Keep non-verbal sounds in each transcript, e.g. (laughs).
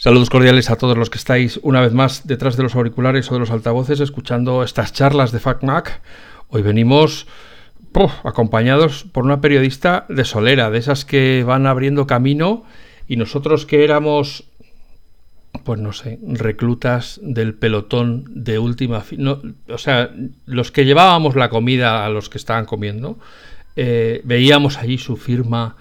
Saludos cordiales a todos los que estáis una vez más detrás de los auriculares o de los altavoces escuchando estas charlas de FacMac. Hoy venimos acompañados por una periodista de Solera, de esas que van abriendo camino y nosotros que éramos, pues no sé, reclutas del pelotón de última o sea, los que llevábamos la comida a los que estaban comiendo, eh, veíamos allí su firma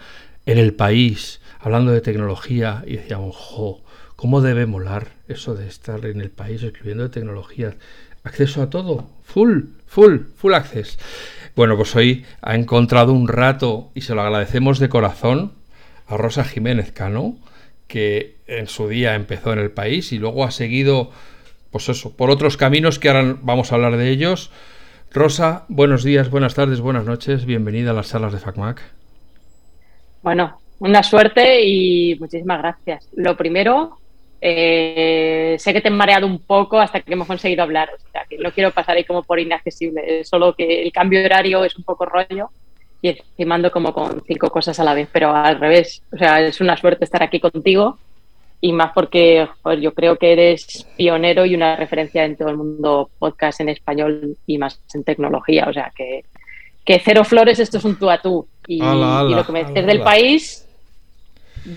en el país, hablando de tecnología, y decíamos, jo, ¿Cómo debe molar eso de estar en el país escribiendo de tecnología? Acceso a todo, full, full, full access. Bueno, pues hoy ha encontrado un rato y se lo agradecemos de corazón a Rosa Jiménez Cano, que en su día empezó en el país y luego ha seguido, pues eso, por otros caminos que ahora vamos a hablar de ellos. Rosa, buenos días, buenas tardes, buenas noches, bienvenida a las salas de FacMac. Bueno, una suerte y muchísimas gracias. Lo primero, eh, sé que te he mareado un poco hasta que hemos conseguido hablar, o sea, que no quiero pasar ahí como por inaccesible, solo que el cambio de horario es un poco rollo y encima ando como con cinco cosas a la vez, pero al revés, o sea, es una suerte estar aquí contigo y más porque yo creo que eres pionero y una referencia en todo el mundo podcast en español y más en tecnología, o sea, que, que cero flores, esto es un tú a tú. Y, lo que me dices del país,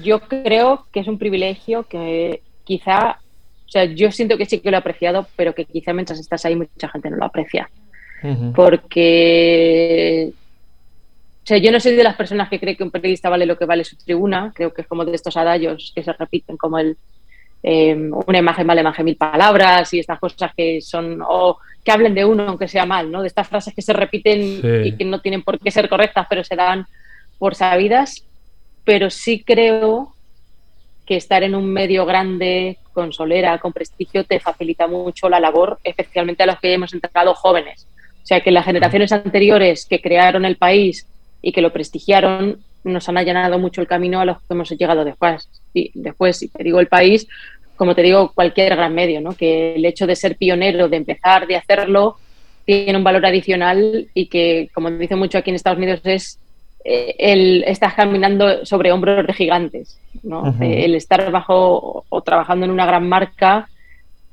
yo creo que es un privilegio que quizá, o sea, yo siento que sí que lo he apreciado, pero que quizá mientras estás ahí mucha gente no lo aprecia. Porque, o sea, yo no soy de las personas que cree que un periodista vale lo que vale su tribuna, creo que es como de estos adallos que se repiten como el, eh, una imagen vale más que mil palabras y estas cosas que son, o que hablen de uno aunque sea mal, ¿no? De estas frases que se repiten y que no tienen por qué ser correctas, pero se dan por sabidas. Pero sí creo que estar en un medio grande, con solera, con prestigio, te facilita mucho la labor, especialmente a los que hemos entrado jóvenes. O sea, que las generaciones anteriores que crearon el país y que lo prestigiaron nos han allanado mucho el camino a los que hemos llegado después. Y después, si te digo el país, como te digo, cualquier gran medio, ¿no? que el hecho de ser pionero, de empezar, de hacerlo, tiene un valor adicional y que, como dice mucho aquí en Estados Unidos, es el estás caminando sobre hombros de gigantes. ¿no? El estar bajo o trabajando en una gran marca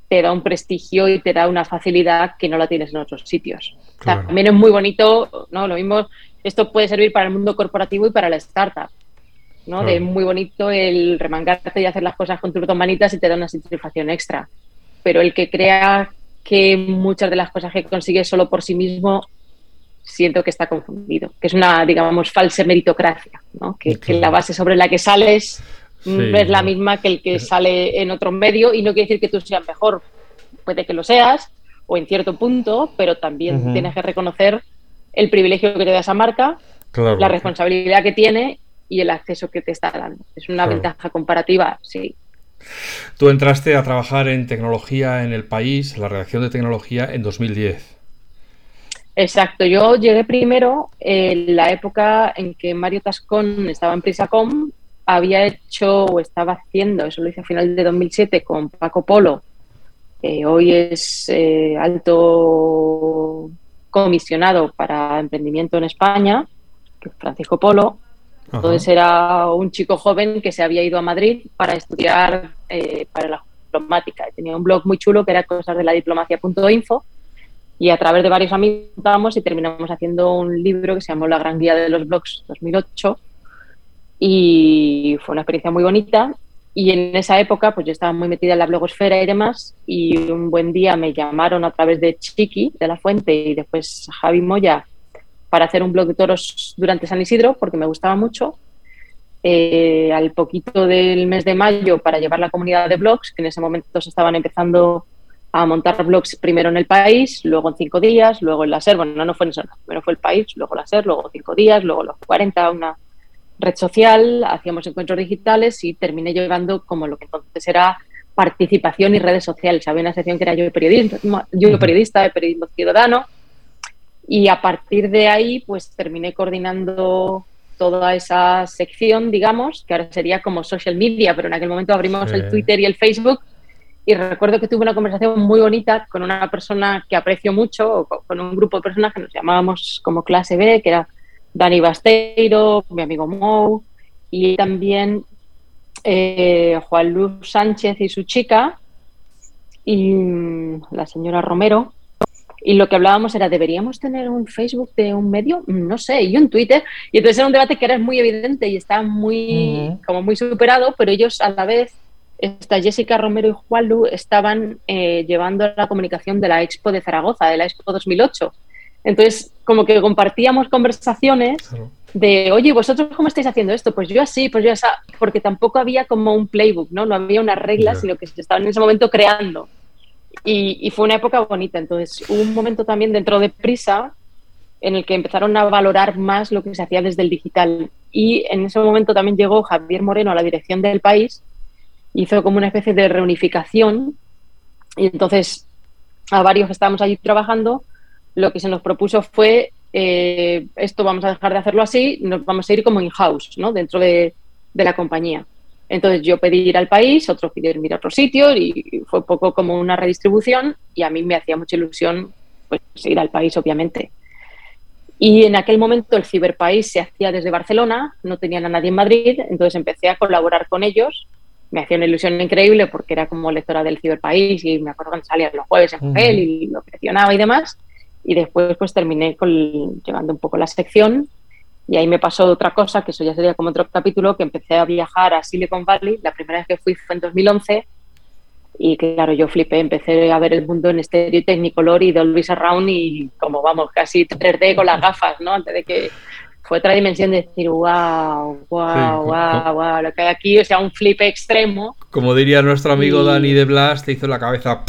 te da un prestigio y te da una facilidad que no la tienes en otros sitios. también es muy bonito, ¿no? Lo mismo, esto puede servir para el mundo corporativo y para la startup. ¿no? De muy bonito el remangarte y hacer las cosas con tus dos manitas y te da una satisfacción extra. Pero el que crea que muchas de las cosas que consigue solo por sí mismo siento que está confundido, que es una, digamos, falsa meritocracia, ¿no? que, la base sobre la que sales mm, es la misma que el que sale en otro medio y no quiere decir que tú seas mejor, puede que lo seas o en cierto punto, pero también tienes que reconocer el privilegio que te da esa marca, la responsabilidad que tiene y el acceso que te está dando. Es una ventaja comparativa, sí. Tú entraste a trabajar en tecnología en el país, la redacción de tecnología, en 2010. Exacto, yo llegué primero en la época en que Mario Tascón estaba en Prisacom, había hecho o estaba haciendo, eso lo hice a final de 2007 con Paco Polo, que hoy es eh, alto comisionado para emprendimiento en España, que es Francisco Polo. Entonces era un chico joven que se había ido a Madrid para estudiar eh, para la diplomática. Tenía un blog muy chulo que era cosas de la diplomacia.info y a través de varios amigos vamos y terminamos haciendo un libro que se llamó La Gran Guía de los Blogs 2008 y fue una experiencia muy bonita. Y en esa época pues yo estaba muy metida en la blogosfera y demás y un buen día me llamaron a través de Chiqui de la Fuente y después Javi Moya para hacer un blog de toros durante San Isidro porque me gustaba mucho. Eh, al poquito del mes de mayo para llevar la comunidad de blogs que en ese momento se estaban empezando a montar blogs primero en el país, luego en cinco días, luego en la SER, bueno, no, fue en eso, primero fue el país, luego la SER, luego cinco días, luego los 40, una red social, hacíamos encuentros digitales y terminé llevando como lo que entonces era participación y redes sociales. Había una sección que era yo periodista, yo periodista de periodismo ciudadano y a partir de ahí pues terminé coordinando toda esa sección, digamos, que ahora sería como social media, pero en aquel momento abrimos el Twitter y el Facebook y recuerdo que tuve una conversación muy bonita con una persona que aprecio mucho, con un grupo de personas que nos llamábamos como clase B, que era Dani Basteiro, mi amigo Mou, y también eh, Juan Luis Sánchez y su chica y mm, la señora Romero. Y lo que hablábamos era, ¿deberíamos tener un Facebook de un medio? No sé, y un Twitter. Y entonces era un debate que era muy evidente y estaba muy, como muy superado, pero ellos a la vez, esta Jessica Romero y Juan Lu estaban eh, llevando la comunicación de la Expo de Zaragoza, de la Expo 2008. Entonces, como que compartíamos conversaciones de, oye, ¿vosotros cómo estáis haciendo esto? Pues yo así, pues yo así, porque tampoco había como un playbook, ¿no? No había unas reglas, sino que se estaban en ese momento creando. Y, fue una época bonita. Entonces, hubo un momento también dentro de Prisa en el que empezaron a valorar más lo que se hacía desde el digital. Y en ese momento también llegó Javier Moreno a la dirección del país, hizo como una especie de reunificación. Y entonces, a varios que estábamos allí trabajando, lo que se nos propuso fue eh, esto vamos a dejar de hacerlo así, nos vamos a ir como in-house, ¿no? Dentro de, la compañía. Entonces yo pedí ir al país, otros pidieron ir a otro sitio y fue un poco como una redistribución y a mí me hacía mucha ilusión pues, ir al país, obviamente. Y en aquel momento el Ciberpaís se hacía desde Barcelona, no tenían a nadie en Madrid, entonces empecé a colaborar con ellos. Me hacía una ilusión increíble porque era como lectora del Ciberpaís y me acuerdo que salía los jueves en papel y lo presionaba y demás. Y después pues terminé con, llevando un poco la sección y ahí me pasó otra cosa, que eso ya sería como otro capítulo, que empecé a viajar a Silicon Valley, la primera vez que fui fue en 2011 y claro, yo flipé, empecé a ver el mundo en estéreo y Technicolor y Dolby Surround y como vamos, casi 3D con las gafas, ¿no? Antes de que fue otra dimensión de decir, wow, wow, wow, wow, lo que hay aquí, o sea, un flip extremo. Como diría nuestro amigo Dani de Blas, te hizo la cabeza...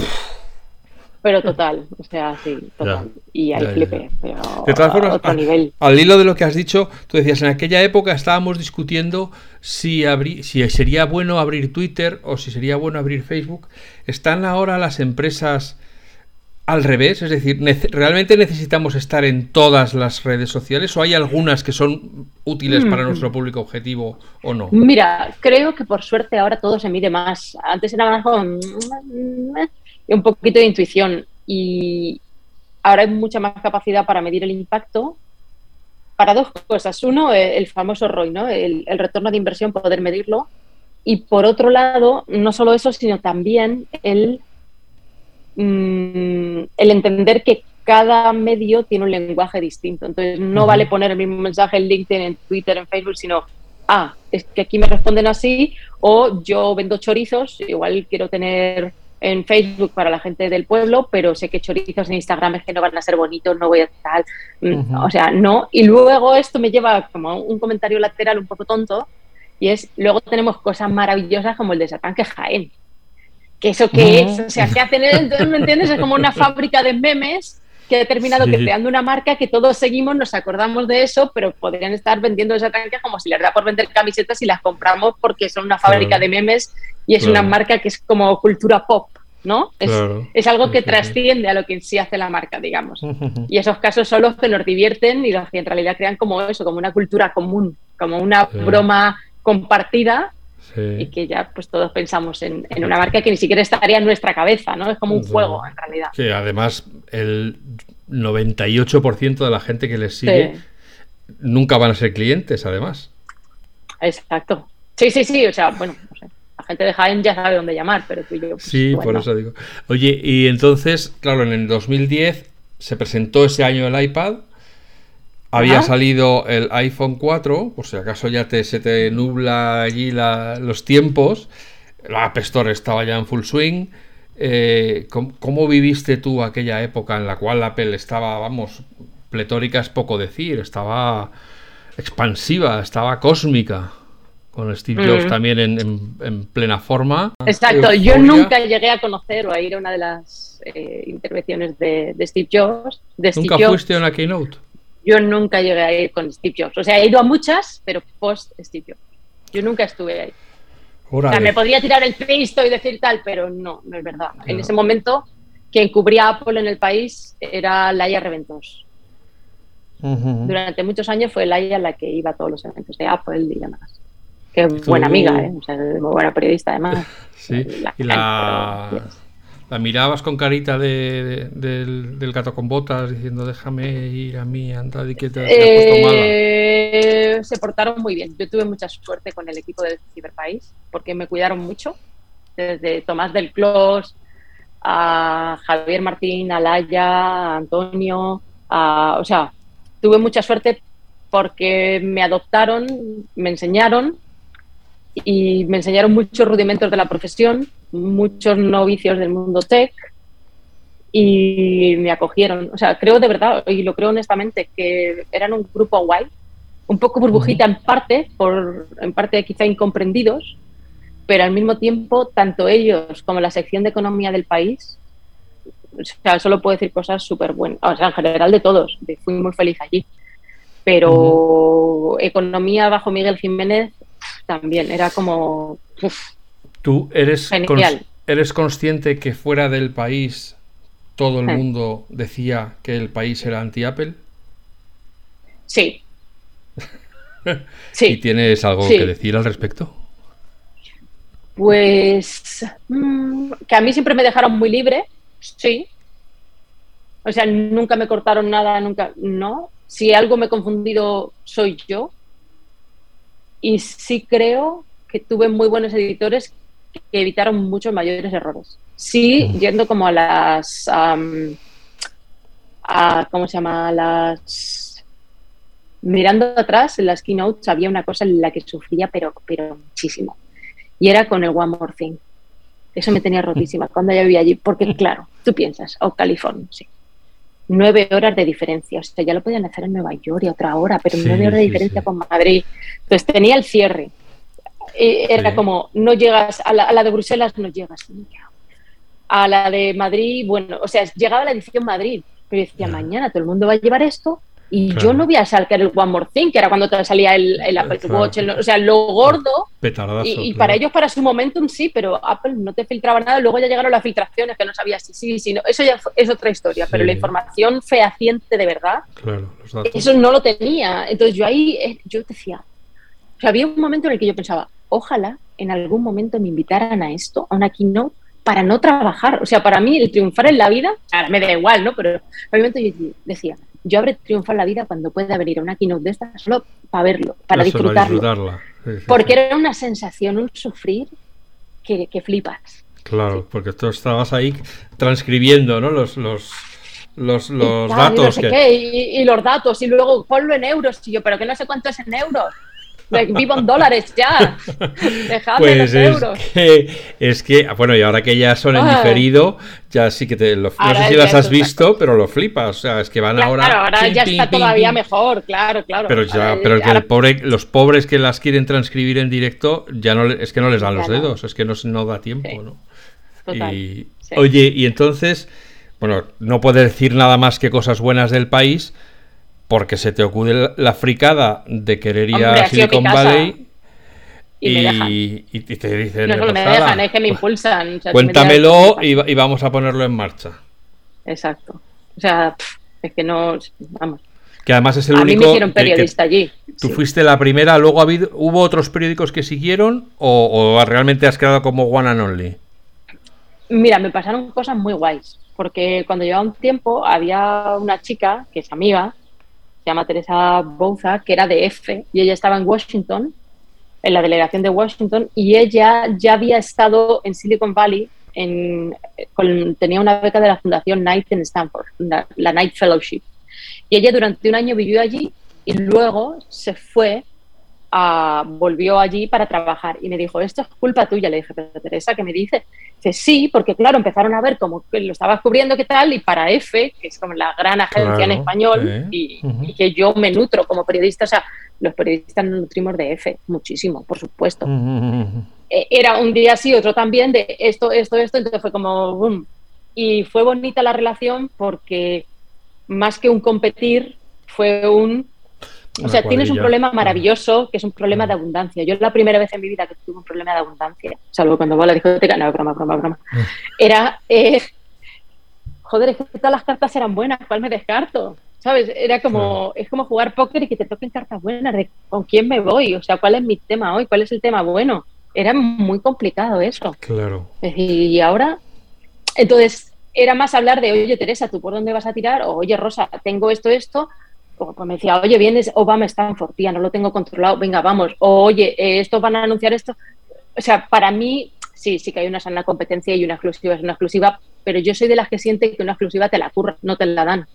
Pero total, o sea, sí, total. y ahí flipé, pero de todas formas, otro nivel. Al hilo de lo que has dicho, tú decías, en aquella época estábamos discutiendo si, si sería bueno abrir Twitter o si sería bueno abrir Facebook. ¿Están ahora las empresas al revés? Es decir, ¿realmente necesitamos estar en todas las redes sociales o hay algunas que son útiles para mm. nuestro público objetivo o no? Mira, creo que por suerte ahora todo se mide más. Antes era más como un poquito de intuición. Y ahora hay mucha más capacidad para medir el impacto para dos cosas. Uno, el famoso ROI, ¿no? el, retorno de inversión, poder medirlo. Y por otro lado, no solo eso, sino también el, mm, el entender que cada medio tiene un lenguaje distinto. Entonces, no vale poner el mismo mensaje en LinkedIn, en Twitter, en Facebook, sino, ah, es que aquí me responden así, o yo vendo chorizos, igual quiero tener en Facebook para la gente del pueblo, pero sé que chorizos en Instagram es que no van a ser bonitos, no voy a tal, mm, o sea, no. Y luego esto me lleva como un comentario lateral un poco tonto, y es, luego tenemos cosas maravillosas como el de que Jaén. ¿Que eso qué es? O sea, ¿qué hacen? Entonces, ¿me entiendes? Es como una fábrica de memes que ha determinado que creando una marca que todos seguimos, nos acordamos de eso, pero podrían estar vendiendo esa tanque como si les da por vender camisetas y las compramos porque son una fábrica de memes y es una marca que es como cultura pop. ¿no? Es, algo que trasciende a lo que en sí hace la marca, digamos. (laughs) Y esos casos son los que nos divierten y los que en realidad crean como eso, como una cultura común, como una broma compartida y que ya pues todos pensamos en, una marca que ni siquiera estaría en nuestra cabeza, ¿no? Es como un juego en realidad. Sí, además el 98% de la gente que les sigue nunca van a ser clientes, además. Exacto. Sí, sí, sí, o sea, bueno, no sé. La gente de Jaén ya sabe dónde llamar, pero tú y yo. Pues, sí, por eso digo. Oye, y entonces, claro, en el 2010 se presentó ese año el iPad. Había salido el iPhone 4, por si acaso ya te, se te nubla allí los tiempos. La App Store estaba ya en full swing. Eh, ¿cómo, viviste tú aquella época en la cual Apple estaba, vamos, pletórica es poco decir, estaba expansiva, estaba cósmica? Con Steve Jobs mm. también en, plena forma. Exacto, yo nunca llegué a conocer o a ir a una de las eh, intervenciones de, Steve Jobs. ¿Nunca fuiste a una keynote? Yo nunca llegué a ir con Steve Jobs. O sea, he ido a muchas, pero post Steve Jobs. Yo nunca estuve ahí. O sea, me podría tirar el pisto y decir tal, pero no, no es verdad. En ese momento, quien cubría Apple en el país era Laia Reventos. Durante muchos años fue Laia la que iba a todos los eventos de Apple y demás. Qué buena amiga, ¿eh? O sea, muy buena periodista además. (laughs) Sí, y la, la mirabas con carita de, del, gato con botas diciendo déjame ir a mí, anda y que te, eh, Se portaron muy bien. Yo tuve mucha suerte con el equipo del Ciberpaís porque me cuidaron mucho. Desde Tomás del Clos a Javier Martín, a Laya, a Antonio, o sea, tuve mucha suerte porque me adoptaron, me enseñaron y me enseñaron muchos rudimentos de la profesión, muchos novicios del mundo tech y me acogieron. O sea, creo de verdad, y lo creo honestamente, que eran un grupo guay, un poco burbujita en parte, por, en parte quizá incomprendidos, pero al mismo tiempo, tanto ellos como la sección de economía del país, o sea, solo puedo decir cosas súper buenas, o sea, en general de todos, fui muy feliz allí. Pero economía bajo Miguel Jiménez también, era como... ¿Tú eres, eres consciente que fuera del país todo el mundo decía que el país era anti-Apple? Sí. (laughs) sí. ¿Y tienes algo que decir al respecto? Pues mm, que a mí siempre me dejaron muy libre, sí. O sea, nunca me cortaron nada, nunca, no. Si algo me he confundido, soy yo. Y sí creo que tuve muy buenos editores que evitaron muchos mayores errores. Sí, yendo como a las... a, ¿Cómo se llama? las... Mirando atrás, en las keynotes había una cosa en la que sufría, pero, pero muchísimo y era con el One More Thing. Eso me tenía rotísima (laughs) cuando yo vivía allí, porque claro, tú piensas, o oh, California, sí. Nueve horas de diferencia, o sea, ya lo podían hacer en Nueva York y otra hora, pero nueve horas de diferencia con Madrid. Entonces tenía el cierre. Era como, no llegas, a la, de Bruselas no llegas. A la de Madrid, bueno, o sea, llegaba la edición Madrid, pero decía, mañana todo el mundo va a llevar esto y yo no voy a sacar el One More Thing, que era cuando te salía el, Apple Watch, o sea, lo gordo. y, para ellos, para su momentum, sí, pero Apple no te filtraba nada. Luego ya llegaron las filtraciones que no sabías si sí, si no. Eso ya es otra historia, pero la información fehaciente de verdad, eso no lo tenía. Entonces yo ahí, eh, yo decía, o sea, había un momento en el que yo pensaba, ojalá en algún momento me invitaran a esto, a una keynote, para no trabajar. O sea, para mí el triunfar en la vida, ahora me da igual, ¿no? Pero obviamente yo decía, yo habré triunfado la vida cuando pueda venir a una keynote de estas solo para verlo, para disfrutarlo. porque era una sensación, un sufrir que, flipas. Claro, porque tú estabas ahí transcribiendo ¿no? los, los, los, datos. Y, y, los datos, y luego ponlo en euros, y yo, pero que no sé cuánto es en euros. Vivo en dólares ya. Dejadme pues los euros. Que, es que, bueno, y ahora que ya son en diferido, ya sí que te lo. No sé si las has visto, pero lo flipas. O sea, es que van ahora. Claro, ahora ya está todavía mejor, claro, claro. Pero ya, pero el, el pobre, los pobres que las quieren transcribir en directo, ya no es que no les dan los dedos, es que no, no da tiempo, ¿no? Total, y, Oye, y entonces, bueno, no puedes decir nada más que cosas buenas del país porque se te ocurre la fricada de querer ir a Silicon Valley y, te dicen... No solo me dejan, es que me impulsan. cuéntamelo y, vamos a ponerlo en marcha. Exacto. O sea, es que no... Vamos. Que además es el a único... Mí me hicieron periodista allí. Tú fuiste la primera, luego habido, hubo otros periódicos que siguieron o, realmente has quedado como one and only. Mira, me pasaron cosas muy guays, porque cuando llevaba un tiempo había una chica que es amiga, se llama Teresa Bouza, que era de F, y ella estaba en Washington, en la delegación de Washington, y ella ya había estado en Silicon Valley, en, tenía una beca de la Fundación Knight en Stanford, la, la Knight Fellowship. Y ella durante un año vivió allí y luego se fue volvió allí para trabajar y me dijo, esto es culpa tuya. Le dije, pero Teresa, ¿qué me dice? Dice, sí, porque claro, empezaron a ver como que lo estabas cubriendo, qué tal, y para F, que es como la gran agencia en español, y, que yo me nutro como periodista, o sea, los periodistas nos nutrimos de F, muchísimo, por supuesto. E, era un día así, otro también, de esto, esto, esto, entonces fue como, boom. Y fue bonita la relación porque más que un competir, fue un o sea, tienes un problema maravilloso que es un problema de abundancia. Yo la primera vez en mi vida que tuve un problema de abundancia, salvo cuando voy a la discoteca, no, broma, broma, broma, mm. era, eh, joder, es que todas las cartas eran buenas, ¿cuál me descarto? ¿Sabes? Era como, es como jugar póker y que te toquen cartas buenas, de con quién me voy, o sea, ¿cuál es mi tema hoy? ¿Cuál es el tema bueno? Era muy complicado eso. Claro. Y ahora, entonces, era más hablar de, oye, Teresa, ¿tú por dónde vas a tirar? O, oye, Rosa, tengo esto, esto. O pues me decía, oye, vienes Obama Stanford, tía, no lo tengo controlado, venga, vamos. O, oye, eh, esto van a anunciar esto. O sea, para mí, sí, sí que hay una sana competencia y una exclusiva es una exclusiva, pero yo soy de las que siente que una exclusiva te la curra, no te la dan.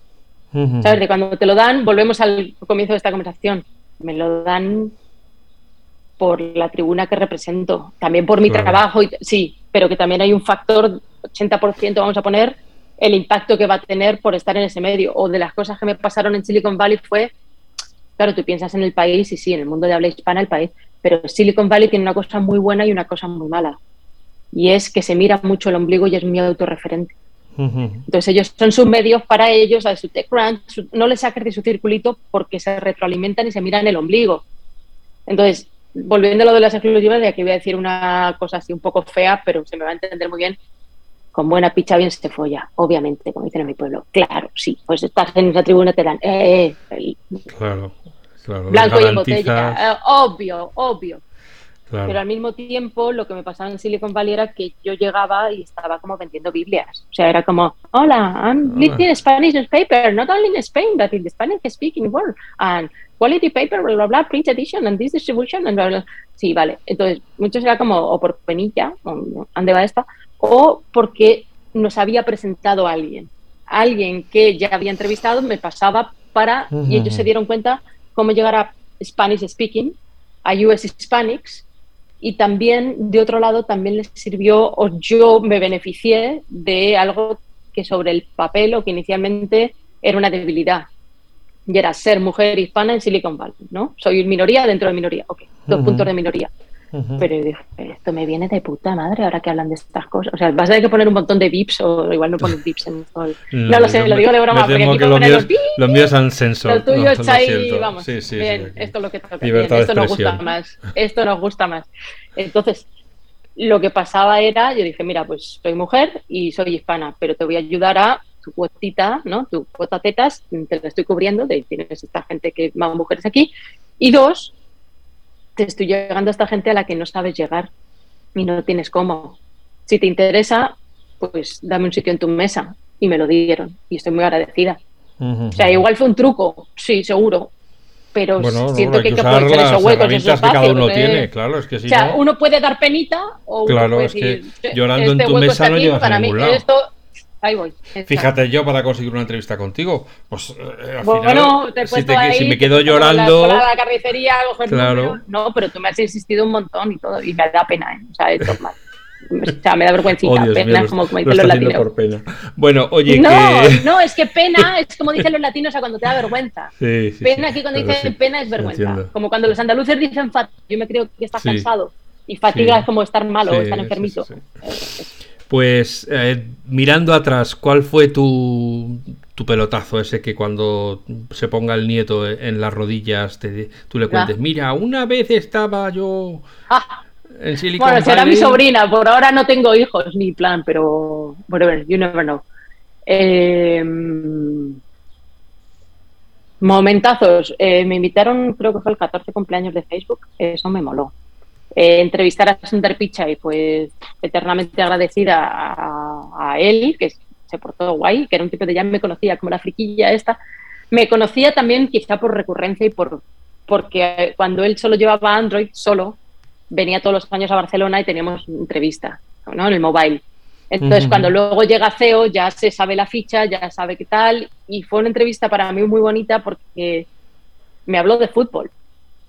¿Sabes? De cuando te lo dan, volvemos al comienzo de esta conversación. Me lo dan por la tribuna que represento, también por mi trabajo, y, sí, pero que también hay un factor 80%, vamos a poner, el impacto que va a tener por estar en ese medio. O de las cosas que me pasaron en Silicon Valley fue, claro, tú piensas en el país y sí, en el mundo de habla hispana el país, pero Silicon Valley tiene una cosa muy buena y una cosa muy mala. Y es que se mira mucho el ombligo y es muy autorreferente. Entonces ellos son sus medios para ellos, a su TechCrunch, no les saques de su circulito porque se retroalimentan y se miran el ombligo. Entonces, volviendo a lo de las exclusivas, de aquí voy a decir una cosa así un poco fea, pero se me va a entender muy bien. Con buena picha bien se te folla, obviamente, como dicen en mi pueblo. Claro, sí, pues estás en esa tribuna te dan. Eh, eh claro, claro. Blanco y en botella. Eh, obvio, obvio. Pero al mismo tiempo, lo que me pasaba en Silicon Valley era que yo llegaba y estaba como vendiendo Biblias. O sea, era como, hola, I'm reading Spanish newspaper, not only in Spain, but in the Spanish speaking world. And quality paper, bla, bla, bla, print edition, and this distribution, and bla, bla. Sí, vale. Entonces, muchos era como, o por penilla, o ¿dónde va esta? O porque nos había presentado alguien. Alguien que ya había entrevistado me pasaba para, y ellos se dieron cuenta cómo llegar a Spanish speaking, a US Hispanics, y también, de otro lado, también les sirvió, o yo me beneficié de algo que sobre el papel o que inicialmente era una debilidad, y era ser mujer hispana en Silicon Valley, ¿no? Soy minoría dentro de minoría, ok, dos puntos de minoría. Pero esto me viene de puta madre ahora que hablan de estas cosas. O sea, vas a tener que poner un montón de VIPs o igual no pones VIPs en esto. (laughs) No, lo sé, lo digo de broma. Me temo que lo mío, lo mío es sensor. Lo tuyo está ahí, vamos. Sí, sí, bien, esto es lo que toca. Bien, esto nos gusta más. Esto nos gusta más. Entonces, lo que pasaba era, yo dije, mira, pues soy mujer y soy hispana, pero te voy a ayudar a tu cuotita, ¿no? Tu cuota tetas, te la estoy cubriendo, de, tienes esta gente que más mujeres aquí. Y dos, te estoy llegando a esta gente a la que no sabes llegar y no tienes cómo. Si te interesa, pues dame un sitio en tu mesa. Y me lo dieron. Y estoy muy agradecida. O sea, igual fue un truco, sí, seguro. Pero siento que hay que aprovechar esos huecos, esos. Que cada uno tiene, claro, es que si O sea, uno puede dar penita o claro, uno es que llorando en este tu mesa no llegas a ningún lado. Esto, ahí voy. Fíjate yo para conseguir una entrevista contigo, pues eh, al bueno, te si, te, ahí, si me quedo llorando, la, la carnicería, claro. no, pero tú me has insistido un montón y todo y me da pena, ¿eh? o sea, esto mal. O sea, me da vergüencita, (laughs) oh, pena, mío, como, como dicen los latinos. Por pena. Bueno, oye, no, que... no, es que pena es como dicen los latinos a cuando te da vergüenza. (laughs) Sí, sí, pena aquí cuando dicen pena es vergüenza. Como cuando los andaluces dicen fatiga, yo me creo que estás cansado. Y fatiga es como estar malo o estar enfermito. Pues eh, mirando atrás, ¿cuál fue tu, tu, pelotazo ese que cuando se ponga el nieto en las rodillas te, tú le cuentes, mira, una vez estaba yo ah, en Silicon Bueno, será mi sobrina, por ahora no tengo hijos ni plan, pero whatever, you never know. Eh, momentazos, eh, me invitaron, creo que fue el 14 cumpleaños de Facebook, eso me moló eh, entrevistar a Sundar Pichai, pues eternamente agradecida a, él, que se portó guay, que era un tipo de ya me conocía como la friquilla esta. Me conocía también quizá por recurrencia y por porque cuando él solo llevaba Android, solo, venía todos los años a Barcelona y teníamos entrevista, ¿no? En el mobile. Entonces, cuando luego llega CEO, ya se sabe la ficha, ya sabe qué tal, y fue una entrevista para mí muy bonita porque me habló de fútbol.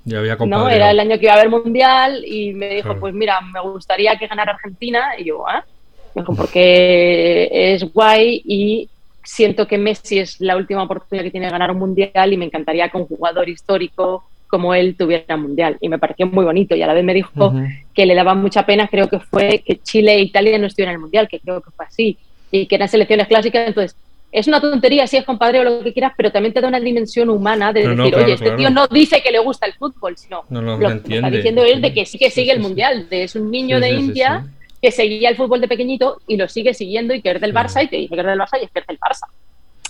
Ya había no, era el año que iba a haber mundial y me dijo, pues mira, me gustaría que ganara Argentina. Y yo, ¿ah? Me dijo, porque es guay y siento que Messi es la última oportunidad que tiene de ganar un mundial y me encantaría que un jugador histórico como él tuviera un mundial. Y me pareció muy bonito y a la vez me dijo que le daba mucha pena, creo que fue que Chile e Italia no estuvieran en el mundial, que creo que fue así, y que eran selecciones clásicas. Entonces, es una tontería si es compadre o lo que quieras, pero también te da una dimensión humana de decir, oye, este tío no dice que le gusta el fútbol, sino lo que está diciendo es de que sí que sigue el mundial, de es un niño de India que seguía el fútbol de pequeñito y lo sigue siguiendo y que es del Barça y te dice que es del Barça y es que es del Barça.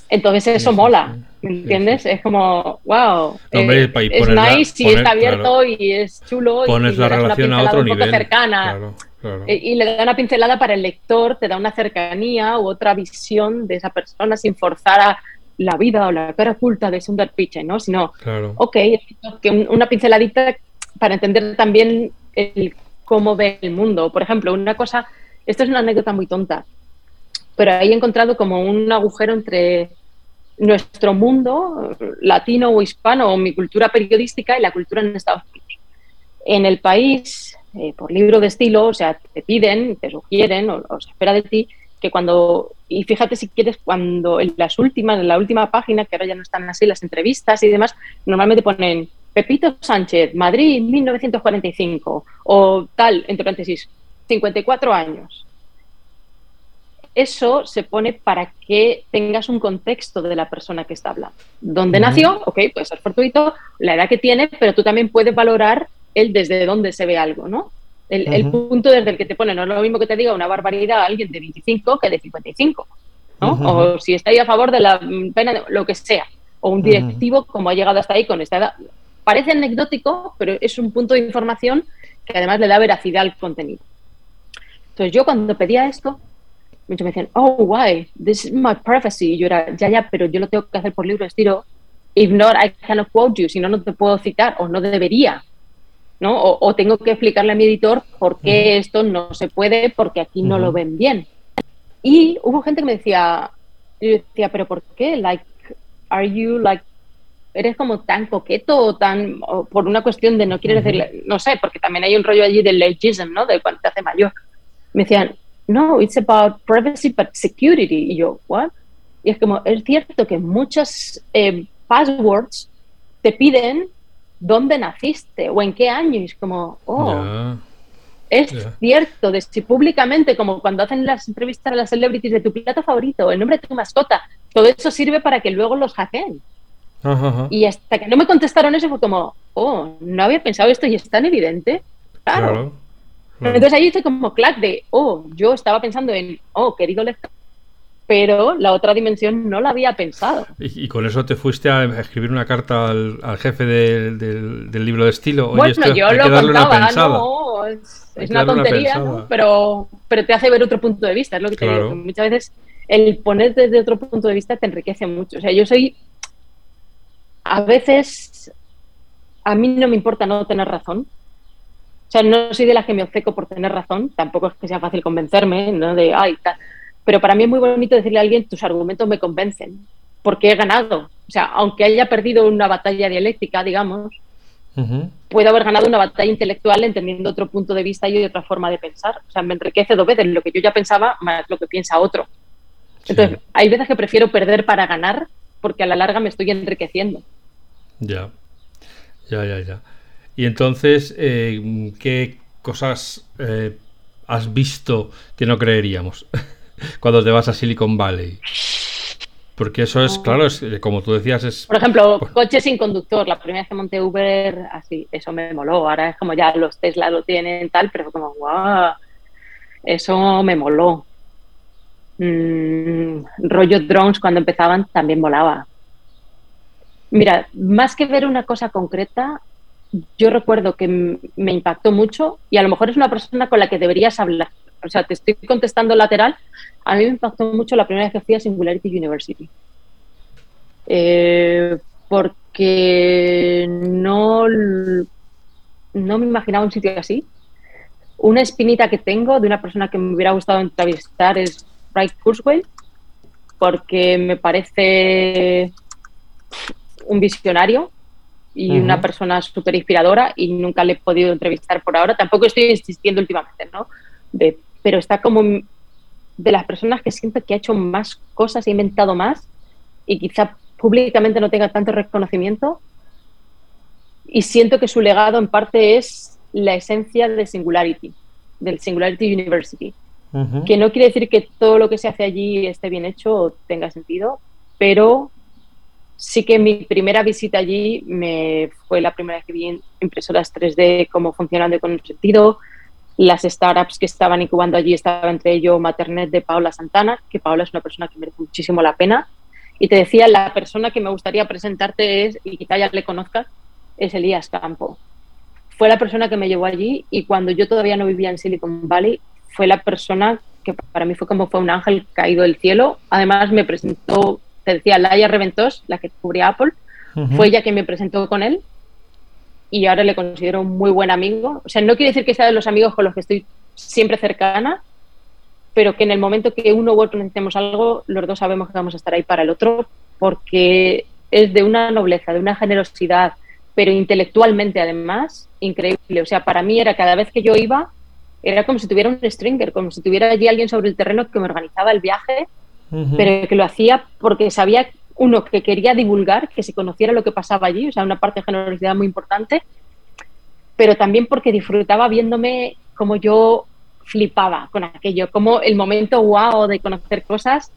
Entonces eso mola, ¿me entiendes? Es como, wow, eh, es nice y está abierto y es chulo. Pones y la relación a otro nivel. cercana. Eh, y, le da una pincelada para el lector, te da una cercanía u otra visión de esa persona sin forzar a la vida o la cara oculta de Sundar Pichai, ¿no? Sino, ok, que una pinceladita para entender también el cómo ve el mundo. Por ejemplo, una cosa, esto es una anécdota muy tonta, pero ahí he encontrado como un agujero entre nuestro mundo latino o hispano o mi cultura periodística y la cultura en Estados Unidos. En el país, eh, por libro de estilo, o sea, te piden, te sugieren o, se espera de ti que cuando, y fíjate si quieres, cuando en las últimas, en la última página, que ahora ya no están así las entrevistas y demás, normalmente ponen Pepito Sánchez, Madrid, 1945, o tal, entre paréntesis, 54 años eso se pone para que tengas un contexto de la persona que está hablando. ¿Dónde nació? Ok, puede ser fortuito, la edad que tiene, pero tú también puedes valorar el desde dónde se ve algo, ¿no? El, punto desde el que te pone, no es lo mismo que te diga una barbaridad a alguien de 25 que de 55, ¿no? O si está ahí a favor de la pena, lo que sea, o un directivo como ha llegado hasta ahí con esta edad. Parece anecdótico, pero es un punto de información que además le da veracidad al contenido. Entonces yo cuando pedía esto, muchos me decían, oh, why? This is my privacy. Y yo era, ya, ya, pero yo lo tengo que hacer por libro estilo. If not, I cannot quote you. Si no, no te puedo citar o no debería. ¿no? O, tengo que explicarle a mi editor por qué esto no se puede porque aquí no lo ven bien. Y hubo gente que me decía, yo decía, pero ¿por qué? Like, are you like, eres como tan coqueto o tan, por una cuestión de no quieres decirle, no sé, porque también hay un rollo allí del ageism, ¿no? De cuando te hace mayor. Me decían, no, it's about privacy but security. Y yo, ¿what? Y es como, es cierto que muchas eh, passwords te piden dónde naciste o en qué año. Y es como, oh, es cierto, de si públicamente, como cuando hacen las entrevistas a las celebrities de tu plato favorito, el nombre de tu mascota, todo eso sirve para que luego los hackeen. Y hasta que no me contestaron eso fue como, oh, no había pensado esto y es tan evidente. claro. Entonces ahí hice como clack de, oh, yo estaba pensando en, oh, querido lector, pero la otra dimensión no la había pensado. ¿Y, con eso te fuiste a escribir una carta al, jefe del, libro de estilo? bueno, yo lo contaba, no, es, una tontería, ¿no? pero, pero te hace ver otro punto de vista, es lo que te digo. muchas veces el ponerte desde otro punto de vista te enriquece mucho. O sea, yo soy, a veces, a mí no me importa no tener razón, sea, no soy de las que me obceco por tener razón, tampoco es que sea fácil convencerme, ¿no? De, ay, tal. Pero para mí es muy bonito decirle a alguien, tus argumentos me convencen, porque he ganado. O sea, aunque haya perdido una batalla dialéctica, digamos, puedo haber ganado una batalla intelectual entendiendo otro punto de vista y otra forma de pensar. O sea, me enriquece dos veces lo que yo ya pensaba más lo que piensa otro. Entonces, hay veces que prefiero perder para ganar porque a la larga me estoy enriqueciendo. Ya, ya, ya, ya. Y entonces, eh, ¿qué cosas eh, has visto que no creeríamos (laughs) cuando te vas a Silicon Valley? Porque eso es, claro, es, eh, como tú decías, es... Por ejemplo, coche sin conductor. La primera vez que monté Uber, así, eso me moló. Ahora es como ya los Tesla lo tienen tal, pero como, wow, eso me moló. Mm, rollo drones cuando empezaban también molaba. Mira, más que ver una cosa concreta, yo recuerdo que me impactó mucho y a lo mejor es una persona con la que deberías hablar. O sea, te estoy contestando lateral. A mí me impactó mucho la primera vez que fui a Singularity University. Eh, porque no, no me imaginaba un sitio así. Una espinita que tengo de una persona que me hubiera gustado entrevistar es Bright Kurzweil, porque me parece un visionario y una persona súper inspiradora y nunca le he podido entrevistar por ahora. Tampoco estoy insistiendo últimamente, ¿no? De, pero está como de las personas que siento que ha hecho más cosas, ha inventado más y quizá públicamente no tenga tanto reconocimiento. Y siento que su legado en parte es la esencia de Singularity, del Singularity University. Que no quiere decir que todo lo que se hace allí esté bien hecho o tenga sentido, pero sí que mi primera visita allí me fue la primera vez que vi impresoras 3D, cómo funcionan con un sentido. Las startups que estaban incubando allí estaba entre ellos Maternet de Paula Santana, que Paula es una persona que merece muchísimo la pena. Y te decía, la persona que me gustaría presentarte es, y quizá ya le conozcas, es Elías Campo. Fue la persona que me llevó allí y cuando yo todavía no vivía en Silicon Valley, fue la persona que para mí fue como fue un ángel caído del cielo. Además me presentó, te decía, Laia Reventos, la que cubría Apple, fue ella quien me presentó con él y ahora le considero un muy buen amigo. O sea, no quiere decir que sea de los amigos con los que estoy siempre cercana, pero que en el momento que uno u otro necesitemos algo, los dos sabemos que vamos a estar ahí para el otro, porque es de una nobleza, de una generosidad, pero intelectualmente además, increíble. O sea, para mí era cada vez que yo iba, era como si tuviera un stringer, como si tuviera allí alguien sobre el terreno que me organizaba el viaje, pero que lo hacía porque sabía uno que quería divulgar, que se conociera lo que pasaba allí, o sea, una parte de generosidad muy importante, pero también porque disfrutaba viéndome como yo flipaba con aquello, como el momento wow de conocer cosas,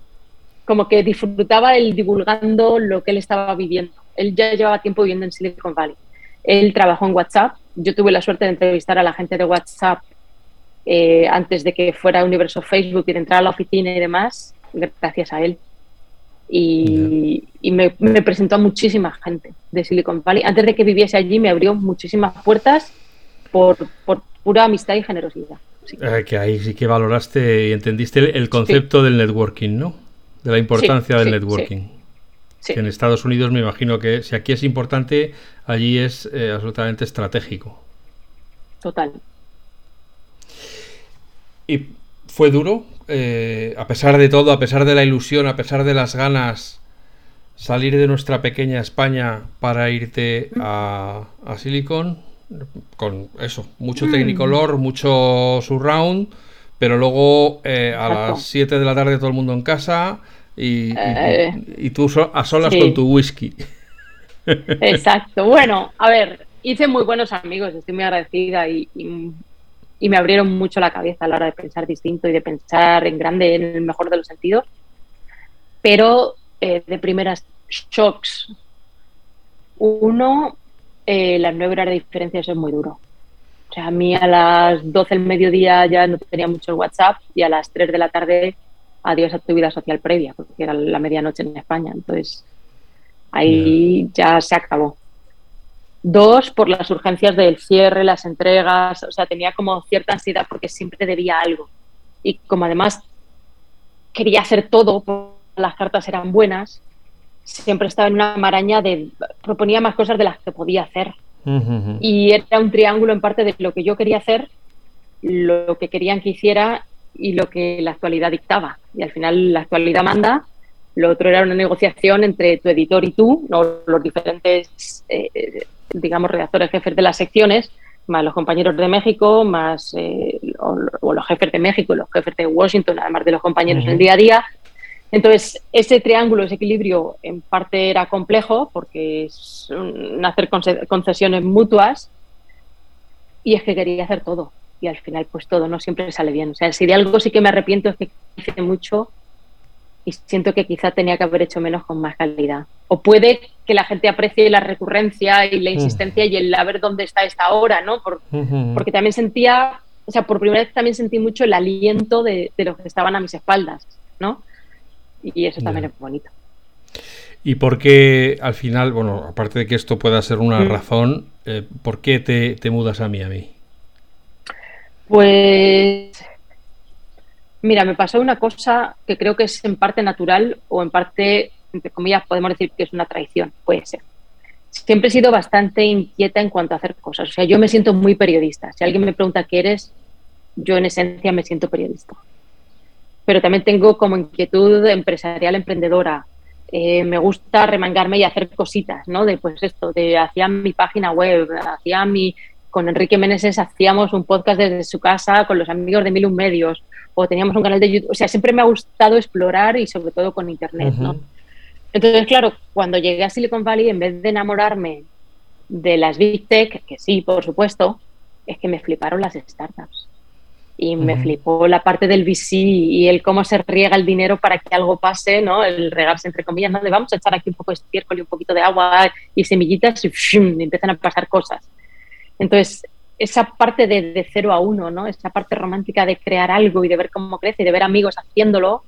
como que disfrutaba el divulgando lo que él estaba viviendo. Él ya llevaba tiempo viviendo en Silicon Valley. Él trabajó en WhatsApp. Yo tuve la suerte de entrevistar a la gente de WhatsApp eh, antes de que fuera Universo Facebook y de entrar a la oficina y demás, gracias a él. Y, me, presentó a muchísima gente de Silicon Valley. Antes de que viviese allí me abrió muchísimas puertas por, pura amistad y generosidad. Eh, que ahí sí que valoraste y entendiste el, concepto del networking, ¿no? De la importancia del networking. Que en Estados Unidos me imagino que si aquí es importante, allí es eh, absolutamente estratégico. Total. ¿Y fue duro? Eh, a pesar de todo, a pesar de la ilusión, a pesar de las ganas, salir de nuestra pequeña España para irte a, a Silicon, con eso, mucho mm. Technicolor, mucho surround, pero luego eh, a las 7 de la tarde todo el mundo en casa y, eh, tú a solas con tu whisky. Exacto. Bueno, a ver, hice muy buenos amigos, estoy muy agradecida y, y me abrieron mucho la cabeza a la hora de pensar distinto y de pensar en grande en el mejor de los sentidos. Pero eh, de primeras shocks. Uno, eh, las nueve horas de diferencia es muy duro. O sea, a mí a las 12 del mediodía ya no tenía mucho WhatsApp y a las 3 de la tarde adiós a tu vida social previa, porque era la medianoche en España. Entonces, ahí ya se acabó. Dos, por las urgencias del cierre, las entregas, o sea, tenía como cierta ansiedad porque siempre debía algo. Y como además quería hacer todo, las cartas eran buenas, siempre estaba en una maraña de, proponía más cosas de las que podía hacer. Y era un triángulo en parte de lo que yo quería hacer, lo que querían que hiciera y lo que la actualidad dictaba. Y al final la actualidad manda, lo otro era una negociación entre tu editor y tú, ¿no? los diferentes eh, digamos, redactores jefes de las secciones, más los compañeros de México, más eh, o, los jefes de México y los jefes de Washington, además de los compañeros en el día a día. Entonces, ese triángulo, ese equilibrio, en parte era complejo porque es hacer concesiones mutuas y es que quería hacer todo. Y al final, pues todo no siempre sale bien. O sea, si de algo sí que me arrepiento es que hice mucho y siento que quizá tenía que haber hecho menos con más calidad. O puede que la gente aprecie la recurrencia y la mm. insistencia y el a ver dónde está esta hora, ¿no? Porque también sentía, o sea, por primera vez también sentí mucho el aliento de, los que estaban a mis espaldas, ¿no? Y eso también es bonito. ¿Y por qué al final, bueno, aparte de que esto pueda ser una mm. razón, eh, ¿por qué te, te mudas a Miami? Pues Mira, me pasó una cosa que creo que es en parte natural o en parte, entre comillas, podemos decir que es una traición, puede ser. Siempre he sido bastante inquieta en cuanto a hacer cosas. O sea, yo me siento muy periodista. Si alguien me pregunta qué eres, yo en esencia me siento periodista. Pero también tengo como inquietud empresarial emprendedora. Eh, me gusta remangarme y hacer cositas, ¿no? De pues esto, de hacía mi página web, hacía mi, con Enrique Meneses hacíamos un podcast desde su casa con los amigos de Mil Un Medios o teníamos un canal de YouTube. O sea, siempre me ha gustado explorar y sobre todo con Internet, ¿no? Entonces, claro, cuando llegué a Silicon Valley, en vez de enamorarme de las Big Tech, que sí, por supuesto, es que me fliparon las startups. Y me flipó la parte del VC y el cómo se riega el dinero para que algo pase, ¿no? El regarse entre comillas, ¿no? Le vamos a echar aquí un poco de estiércol y un poquito de agua y semillitas y, y empiezan a pasar cosas. Entonces, esa parte de, de, cero a uno, ¿no? Esa parte romántica de crear algo y de ver cómo crece y de ver amigos haciéndolo,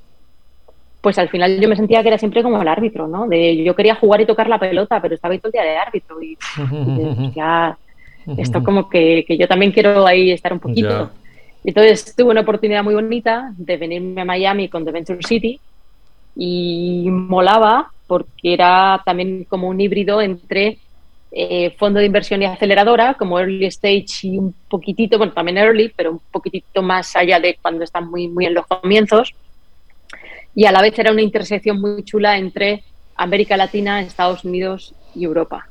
pues al final yo me sentía que era siempre como el árbitro, ¿no? De yo quería jugar y tocar la pelota, pero estaba ahí todo el día de árbitro y, ya esto (laughs) como que, yo también quiero ahí estar un poquito. Entonces tuve una oportunidad muy bonita de venirme a Miami con The Venture City y molaba porque era también como un híbrido entre eh, fondo de inversión y aceleradora, como early stage y un poquitito, bueno, también early, pero un poquitito más allá de cuando están muy, muy en los comienzos. Y a la vez era una intersección muy chula entre América Latina, Estados Unidos y Europa.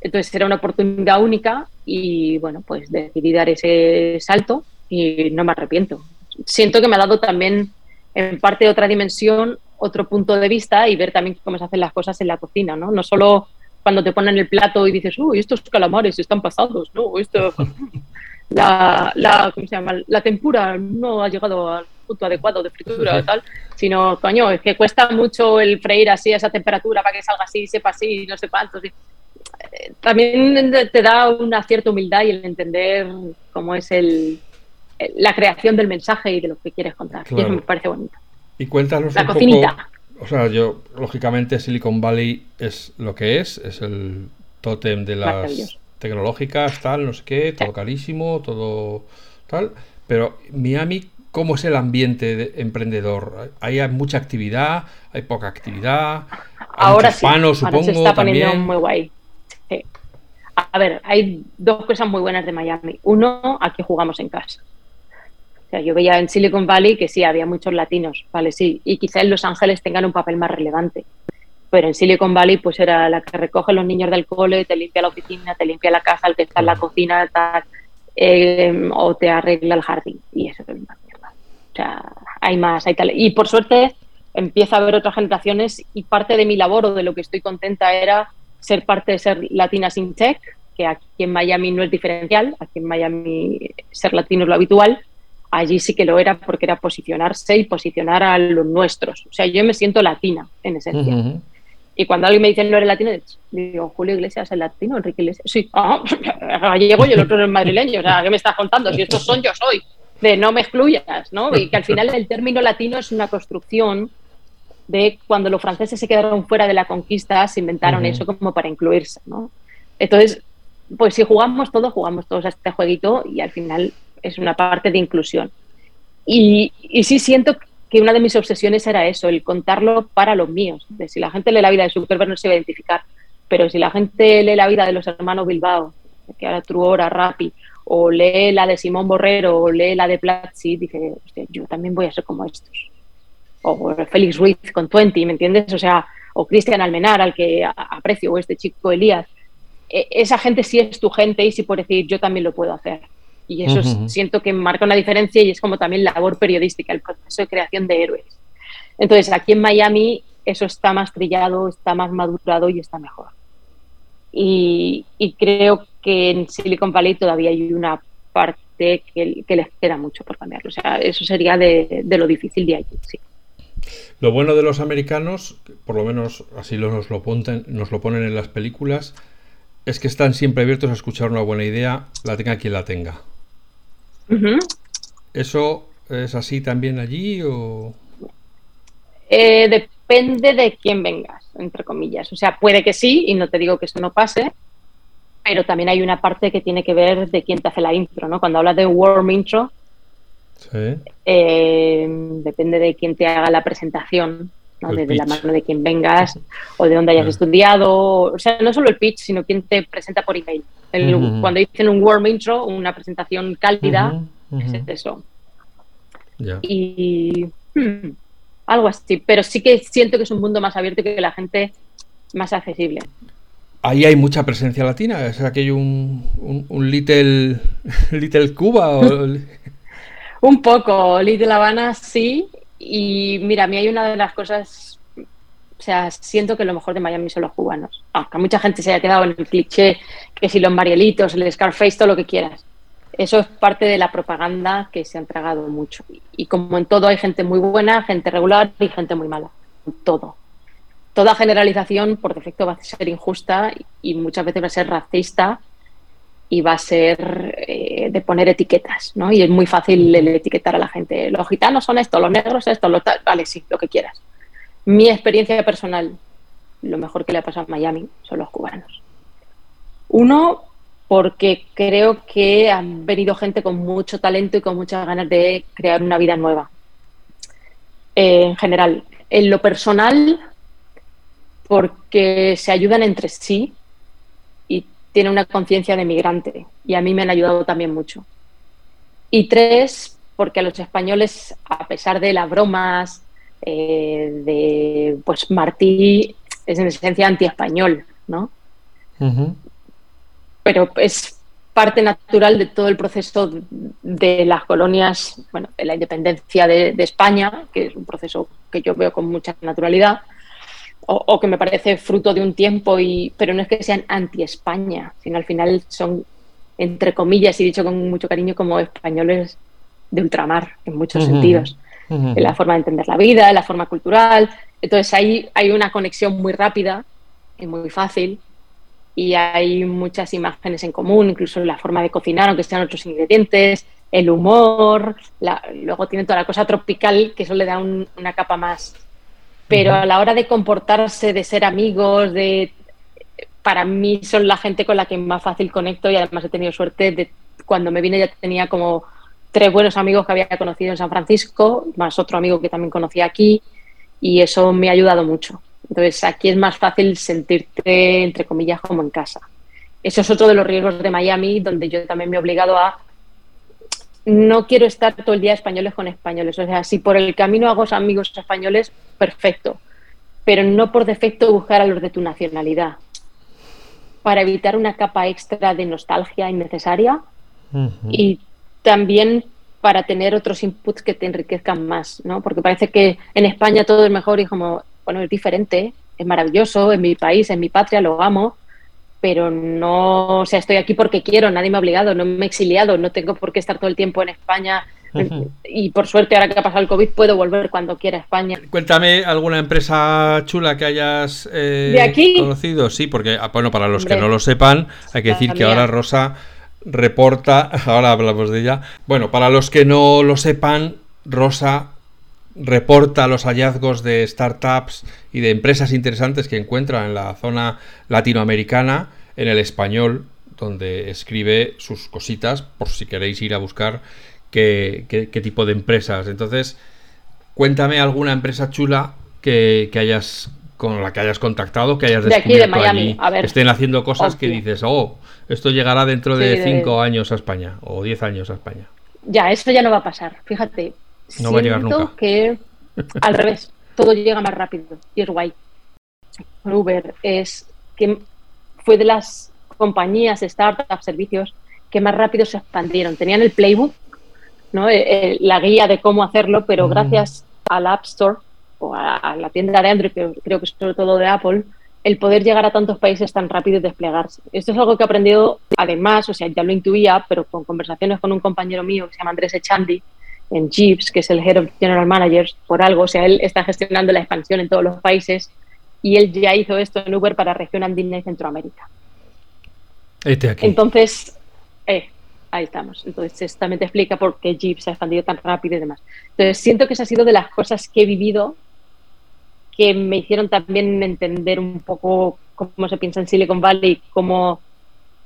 Entonces era una oportunidad única y bueno, pues decidí dar ese salto y no me arrepiento. Siento que me ha dado también en parte otra dimensión, otro punto de vista y ver también cómo se hacen las cosas en la cocina, ¿no? No solo cuando te ponen el plato y dices, uy, estos calamares están pasados, ¿no? Esto, (laughs) la, la, ¿cómo se llama? la tempura no ha llegado al punto adecuado de fritura, tal, sino, coño, es que cuesta mucho el freír así a esa temperatura para que salga así, sepa así, no sé cuánto. Eh, también te da una cierta humildad y el entender cómo es el, la creación del mensaje y de lo que quieres contar. Y eso me parece bonito. Y cuéntanos la un cocinita. Poco, o sea, yo, lógicamente, Silicon Valley es lo que es, es el tótem de las tecnológicas, tal, no sé qué, todo carísimo, todo tal. Pero Miami, ¿cómo es el ambiente emprendedor? ¿Hay mucha actividad? ¿Hay poca actividad? ahora sí, supongo, se está poniendo muy guay. A ver, hay dos cosas muy buenas de Miami. Uno, aquí jugamos en casa. Sea, yo veía en Silicon Valley que sí, había muchos latinos, vale, sí, y quizá en Los Ángeles tengan un papel más relevante. Pero en Silicon Valley, pues era la que recoge los niños del cole, te limpia la oficina, te limpia la casa, el que está en la cocina, tal, eh, o te arregla el jardín. Y eso es una mierda. O sea, hay más, hay tal. Y por suerte empieza a haber otras generaciones y parte de mi labor o de lo que estoy contenta era ser parte de ser latina sin tech, que aquí en Miami no es diferencial, aquí en Miami ser latino es lo habitual, allí sí que lo era porque era posicionarse y posicionar a los nuestros. O sea, yo me siento latina en esencia. Y cuando alguien me dice no eres latino, digo, Julio Iglesias es latino, Enrique Iglesias. Sí, ah, (laughs) gallego y el otro es madrileño. O sea, ¿qué me estás contando? Si estos son, yo soy. De no me excluyas, ¿no? Y que al final el término latino es una construcción de cuando los franceses se quedaron fuera de la conquista, se inventaron eso como para incluirse, ¿no? Entonces, pues si jugamos todos, jugamos todos a este jueguito y al final es una parte de inclusión. Y, sí siento que una de mis obsesiones era eso, el contarlo para los míos. De si la gente lee la vida de Zuckerberg no se va a identificar, pero si la gente lee la vida de los hermanos Bilbao, que ahora Truora, Rappi, o lee la de Simón Borrero, o lee la de Platzi, dice, yo también voy a ser como estos. O Félix Ruiz con Twenty, ¿me entiendes? O sea, o Cristian Almenar, al que aprecio, o este chico Elías. E, esa gente sí es tu gente y sí puede decir, yo también lo puedo hacer. Y eso siento que marca una diferencia y es como también labor periodística, el proceso de creación de héroes. Entonces, aquí en Miami eso está más trillado, está más madurado y está mejor. Y, creo que en Silicon Valley todavía hay una parte que, les queda mucho por cambiar. O sea, eso sería de, lo difícil de allí, sí. Lo bueno de los americanos, por lo menos así nos lo, ponen, nos lo ponen en las películas, es que están siempre abiertos a escuchar una buena idea, la tenga quien la tenga. ¿Eso es así también allí o...? Eh, depende de quién vengas, entre comillas. O sea, puede que sí, y no te digo que eso no pase, pero también hay una parte que tiene que ver de quién te hace la intro, ¿no? Cuando hablas de warm intro, eh, depende de quién te haga la presentación, ¿no? de, la mano de quién vengas o de dónde hayas estudiado. O sea, no solo el pitch, sino quién te presenta por email. Cuando dicen un warm intro, una presentación cálida, es eso. Y hmm, algo así, pero sí que siento que es un mundo más abierto y que la gente más accesible. Ahí hay mucha presencia latina, es aquello un, un, little, (laughs) little Cuba. (laughs) un poco, Little Habana sí, y mira, a mí hay una de las cosas o sea, siento que lo mejor de Miami son los cubanos. Aunque mucha gente se haya quedado en el cliché que si los Marielitos, el Scarface, todo lo que quieras. Eso es parte de la propaganda que se han tragado mucho. Y como en todo hay gente muy buena, gente regular y gente muy mala. Todo. Toda generalización por defecto va a ser injusta y muchas veces va a ser racista y va a ser eh, de poner etiquetas, ¿no? Y es muy fácil el etiquetar a la gente. Los gitanos son esto, los negros esto, lo tal. Vale, sí, lo que quieras mi experiencia personal, lo mejor que le ha pasado a Miami son los cubanos. Uno, porque creo que han venido gente con mucho talento y con muchas ganas de crear una vida nueva. Eh, en general, en lo personal, porque se ayudan entre sí y tienen una conciencia de migrante. Y a mí me han ayudado también mucho. Y tres, porque a los españoles, a pesar de las bromas, eh, de pues Martí es en esencia anti-español, ¿no? Pero es parte natural de todo el proceso de las colonias, bueno, de la independencia de, España, que es un proceso que yo veo con mucha naturalidad, o, que me parece fruto de un tiempo, y, pero no es que sean anti-España, sino al final son, entre comillas, y dicho con mucho cariño, como españoles de ultramar, en muchos sentidos en la forma de entender la vida, en la forma cultural. Entonces ahí hay una conexión muy rápida y muy fácil y hay muchas imágenes en común, incluso la forma de cocinar, aunque sean otros ingredientes, el humor, luego tiene toda la cosa tropical que eso le da una capa más. Pero a la hora de comportarse, de ser amigos, de para mí son la gente con la que más fácil conecto y además he tenido suerte de cuando me vine ya tenía como tres buenos amigos que había conocido en San Francisco, más otro amigo que también conocía aquí, y eso me ha ayudado mucho. Entonces, aquí es más fácil sentirte, entre comillas, como en casa. Eso es otro de los riesgos de Miami, donde yo también me he obligado a no quiero estar todo el día españoles con españoles. O sea, si por el camino hago amigos españoles, perfecto. Pero no por defecto buscar a los de tu nacionalidad. Para evitar una capa extra de nostalgia innecesaria y también para tener otros inputs que te enriquezcan más, ¿no? Porque parece que en España todo es mejor y como, bueno, es diferente, es maravilloso, en mi país, en mi patria, lo amo, pero no, o sea, estoy aquí porque quiero, nadie me ha obligado, no me he exiliado, no tengo por qué estar todo el tiempo en España. Y por suerte, ahora que ha pasado el COVID, puedo volver cuando quiera a España. Cuéntame alguna empresa chula que hayas eh, conocido. Sí, porque, ah, bueno, para los que no lo sepan, hay que decir que ahora Rosa reporta, (laughs) ahora hablamos de ella, bueno, para los que no lo sepan, Rosa reporta los hallazgos de startups y de empresas interesantes que encuentra en la zona latinoamericana en el español, donde escribe sus cositas, por si queréis ir a buscar qué, qué, tipo de empresas. Entonces, cuéntame alguna empresa chula que, que hayas con la que hayas contactado, que hayas descubierto de Miami. a ver. estén haciendo cosas que dices, oh, esto llegará dentro de cinco años a España o diez años a España. Ya, esto ya no va a pasar. Fíjate, no va a llegar nunca. que al revés, todo llega más rápido y es guay. Uber es que fue de las compañías, startups, servicios que más rápido se expandieron. Tenían el playbook, ¿no? Eh, eh, la guía de cómo hacerlo, pero gracias al App Store o a, la tienda de Android, que creo que es sobre todo de Apple, el poder llegar a tantos países tan rápido y desplegarse. Esto es algo que he aprendido además, o sea, ya lo intuía, pero con conversaciones con un compañero mío que se llama Andrés Echandi en Jeeps, que es el Head of General Managers, por algo, o sea, él está gestionando la expansión en todos los países y él ya hizo esto en Uber para región andina y Centroamérica. Este aquí. Entonces, eh, ahí estamos. Entonces, también te explica por qué Jeep se ha expandido tan rápido y demás. Entonces, siento que esa ha sido de las cosas que he vivido que me hicieron también entender un poco cómo se piensa en Silicon Valley, cómo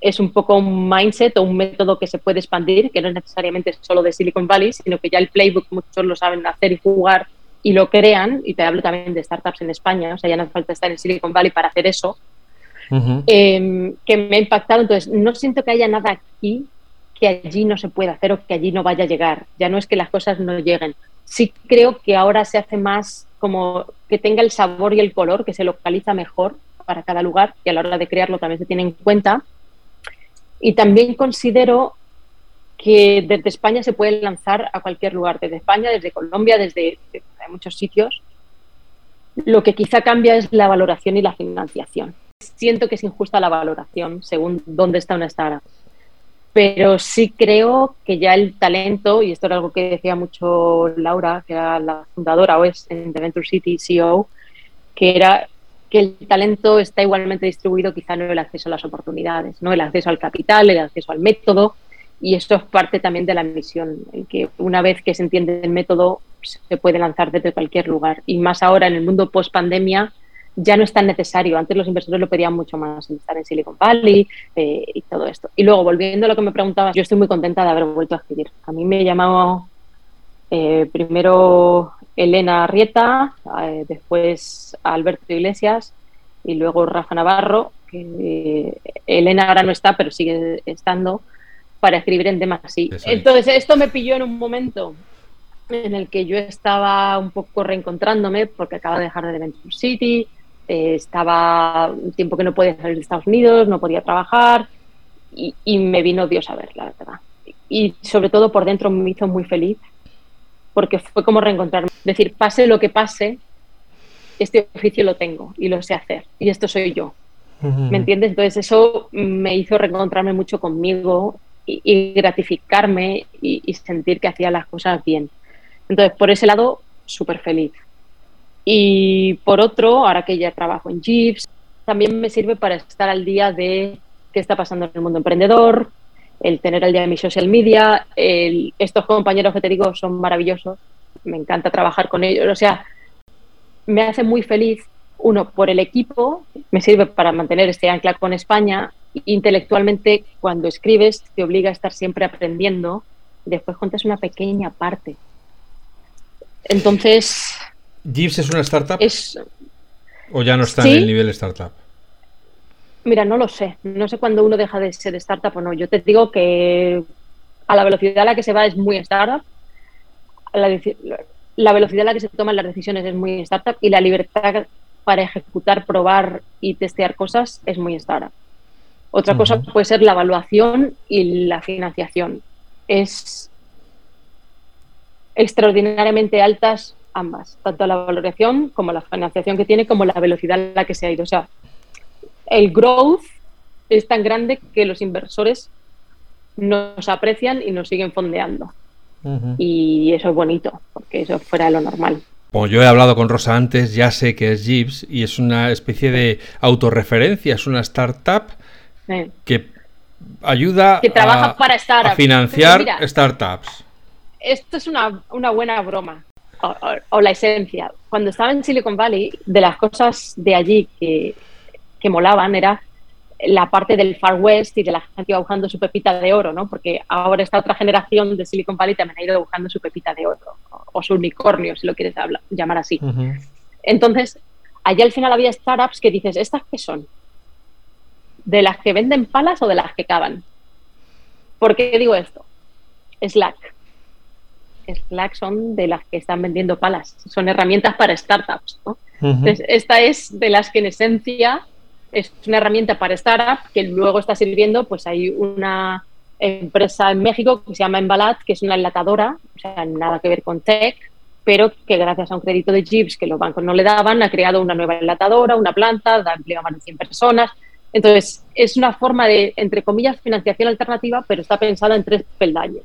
es un poco un mindset o un método que se puede expandir, que no es necesariamente solo de Silicon Valley, sino que ya el playbook muchos lo saben hacer y jugar y lo crean, y te hablo también de startups en España, o sea, ya no hace falta estar en Silicon Valley para hacer eso, em, que me ha impactado. Entonces, no siento que haya nada aquí que allí no se pueda hacer o que allí no vaya a llegar. Ya no es que las cosas no lleguen. Sí creo que ahora se hace más como que tenga el sabor y el color, que se localiza mejor para cada lugar y a la hora de crearlo también se tiene en cuenta. Y también considero que desde España se puede lanzar a cualquier lugar, desde España, desde Colombia, desde, muchos sitios. Lo que quizá cambia es la valoración y la financiación. Siento que es injusta la valoración según dónde está una startup pero sí creo que ya el talento, y esto era algo que decía mucho Laura, que era la fundadora o es en The Venture City CEO, que era que el talento está igualmente distribuido, quizá no el acceso a las oportunidades, no el acceso al capital, el acceso al método, y esto es parte también de la misión, que una vez que se entiende el método, se puede lanzar desde cualquier lugar. Y más ahora en el mundo post pandemia ya no es tan necesario. Antes los inversores lo pedían mucho más, estar en Silicon Valley eh, y todo esto. Y luego, volviendo a lo que me preguntabas, yo estoy muy contenta de haber vuelto a escribir. A mí me llamado eh, primero Elena Rieta, eh, después Alberto Iglesias y luego Rafa Navarro, que Elena ahora no está, pero sigue estando, para escribir en temas así. Entonces, esto me pilló en un momento en el que yo estaba un poco reencontrándome porque acaba de dejar de Venture City, eh, estaba un tiempo que no podía salir de Estados Unidos, no podía trabajar y, me vino Dios a ver, la verdad. Y sobre todo por dentro me hizo muy feliz porque fue como reencontrarme. Decir, pase lo que pase, este oficio lo tengo y lo sé hacer y esto soy yo. ¿Me entiendes? Entonces eso me hizo reencontrarme mucho conmigo y, gratificarme y, sentir que hacía las cosas bien. Entonces, por ese lado, súper feliz. Y por otro, ahora que ya trabajo en Jeeps, también me sirve para estar al día de qué está pasando en el mundo emprendedor, el tener al día de mi social media. estos compañeros que te digo son maravillosos, me encanta trabajar con ellos. O sea, me hace muy feliz, uno, por el equipo, me sirve para mantener este ancla con España. Intelectualmente, cuando escribes, te obliga a estar siempre aprendiendo. Después cuentas una pequeña parte. Entonces. ¿Gibbs es una startup? Es, ¿O ya no está en el nivel startup? Mira, no lo sé. No sé cuándo uno deja de ser startup o no. Yo te digo que a la velocidad a la que se va es muy startup. La, la velocidad a la que se toman las decisiones es muy startup y la libertad para ejecutar, probar y testear cosas es muy startup. Otra cosa puede ser la evaluación y la financiación. Es extraordinariamente altas ambas, tanto la valoración como la financiación que tiene, como la velocidad a la que se ha ido. O sea, el growth es tan grande que los inversores nos aprecian y nos siguen fondeando. Y eso es bonito, porque eso fuera de lo normal. Como yo he hablado con Rosa antes, ya sé que es Jeeves y es una especie de autorreferencia, es una startup que ayuda que trabaja para a financiar startups. Esto es una, buena broma o, la esencia. Cuando estaba en Silicon Valley, de las cosas de allí que, que molaban era la parte del Far West y de la gente iba buscando su pepita de oro, ¿no? Porque ahora esta otra generación de Silicon Valley también ha ido buscando su pepita de oro, o, su unicornio, si lo quieres llamar así. Entonces, allá al final había startups que dices, ¿estas qué son? ¿De las que venden palas o de las que cavan? ¿Por qué digo esto? Slack. Slack son de las que están vendiendo palas, son herramientas para startups. ¿no? Entonces, esta es de las que en esencia es una herramienta para startup que luego está sirviendo, pues hay una empresa en México que se llama Embalat, que es una enlatadora, o sea, nada que ver con tech, pero que gracias a un crédito de Jeeps que los bancos no le daban, ha creado una nueva enlatadora, una planta, da empleo a más de 100 personas. Entonces, es una forma de, entre comillas, financiación alternativa, pero está pensada en tres peldaños.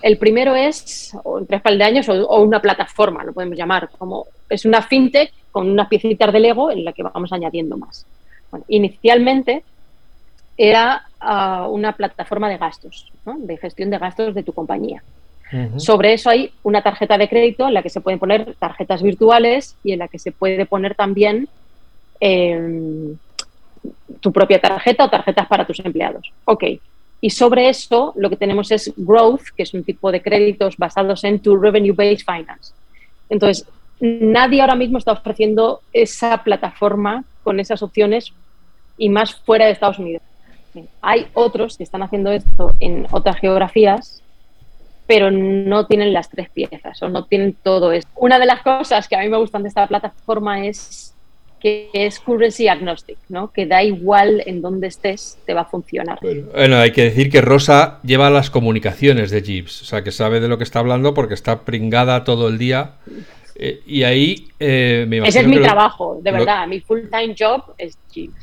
El primero es, o en tres peldaños, o, o una plataforma, lo podemos llamar, como es una fintech con unas piecitas de Lego en la que vamos añadiendo más inicialmente era ah, una plataforma de gastos, de gestión de gastos de tu compañía. Sobre eso hay una tarjeta de crédito en la que se pueden poner tarjetas virtuales y en la que se puede poner también em, tu propia tarjeta o tarjetas para tus empleados. Ok. Y sobre eso lo que tenemos es Growth, que es un tipo de créditos basados en tu Revenue Based Finance. Entonces, nadie ahora mismo está ofreciendo esa plataforma con esas opciones y más fuera de Estados Unidos. Hay otros que están haciendo esto en otras geografías, pero no tienen las tres piezas o no tienen todo esto. Una de las cosas que a mí me gustan de esta plataforma es que es currency agnostic, ¿no? que da igual en dónde estés, te va a funcionar. Bueno, hay que decir que Rosa lleva las comunicaciones de Jeeps, o sea, que sabe de lo que está hablando porque está pringada todo el día eh, y ahí eh, me Ese es mi trabajo, de verdad. Mi full-time job es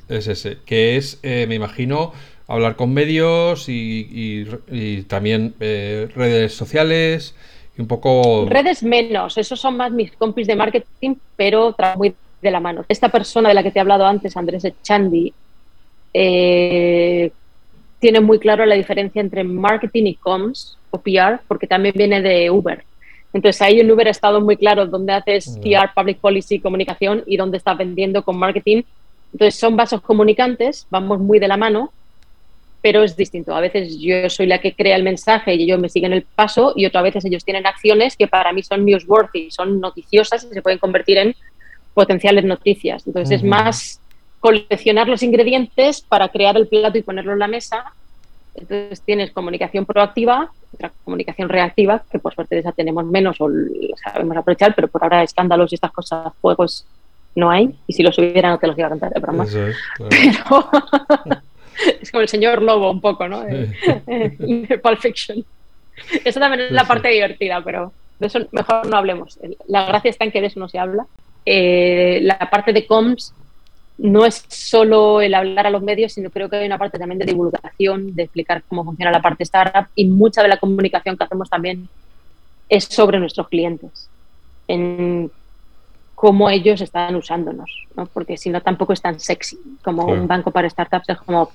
Es ese, que es, eh, me imagino, hablar con medios y, también redes sociales y un poco. Redes menos, esos son más mis compis de marketing, pero trabajo muy de la mano. Esta persona de la que te he hablado antes, Andrés Echandi, tiene muy claro la diferencia entre marketing y comms o PR, porque también viene de Uber. Entonces ahí en Uber ha estado muy claro dónde haces PR, Public Policy, comunicación y dónde estás vendiendo con marketing. Entonces son vasos comunicantes, vamos muy de la mano, pero es distinto. A veces yo soy la que crea el mensaje y ellos me siguen el paso y otras veces ellos tienen acciones que para mí son newsworthy, son noticiosas y se pueden convertir en potenciales noticias. Entonces es más coleccionar los ingredientes para crear el plato y ponerlo en la mesa. Entonces tienes comunicación proactiva, otra comunicación reactiva, que por suerte de esa tenemos menos o sabemos aprovechar, pero por ahora escándalos y estas cosas, juegos no hay. Y si los hubiera no te los iba a contar de broma. Pero (laughs) es como el señor lobo un poco, ¿no? (laughs) De, Pulp Fiction. Eso también es la parte divertida, pero de eso mejor no hablemos. La gracia está en que de eso no se habla. Eh, la parte de comms no es solo el hablar a los medios, sino creo que hay una parte también de divulgación, de explicar cómo funciona la parte startup y mucha de la comunicación que hacemos también es sobre nuestros clientes, en cómo ellos están usándonos, ¿no? porque si no tampoco es tan sexy como un banco para startups, es como...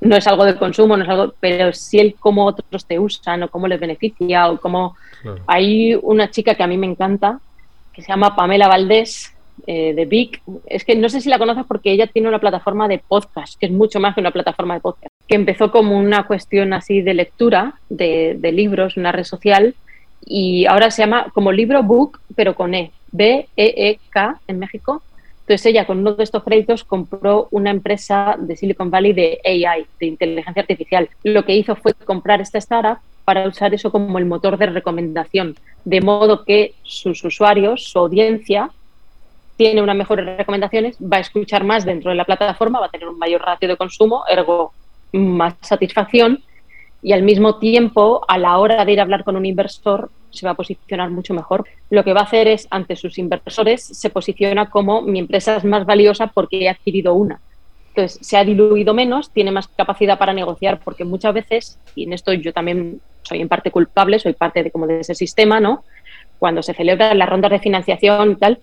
No es algo de consumo, no es algo, pero sí el cómo otros te usan o cómo les beneficia o cómo... Hay una chica que a mí me encanta, que se llama Pamela Valdés, eh, de Vic. Es que no sé si la conoces porque ella tiene una plataforma de podcast, que es mucho más que una plataforma de podcast, que empezó como una cuestión así de lectura de, libros, una red social, y ahora se llama como libro book, pero con E, B-E-E-K en México. Entonces ella con uno de estos créditos compró una empresa de Silicon Valley de AI, de inteligencia artificial. Lo que hizo fue comprar esta startup para usar eso como el motor de recomendación, de modo que sus usuarios, su audiencia, tiene unas mejores recomendaciones, va a escuchar más dentro de la plataforma, va a tener un mayor ratio de consumo, ergo más satisfacción y al mismo tiempo a la hora de ir a hablar con un inversor se va a posicionar mucho mejor. Lo que va a hacer es ante sus inversores se posiciona como mi empresa es más valiosa porque he adquirido una. Entonces se ha diluido menos, tiene más capacidad para negociar porque muchas veces, y en esto yo también soy en parte culpable, soy parte de como de ese sistema, ¿no? Cuando se celebran las rondas de financiación y tal,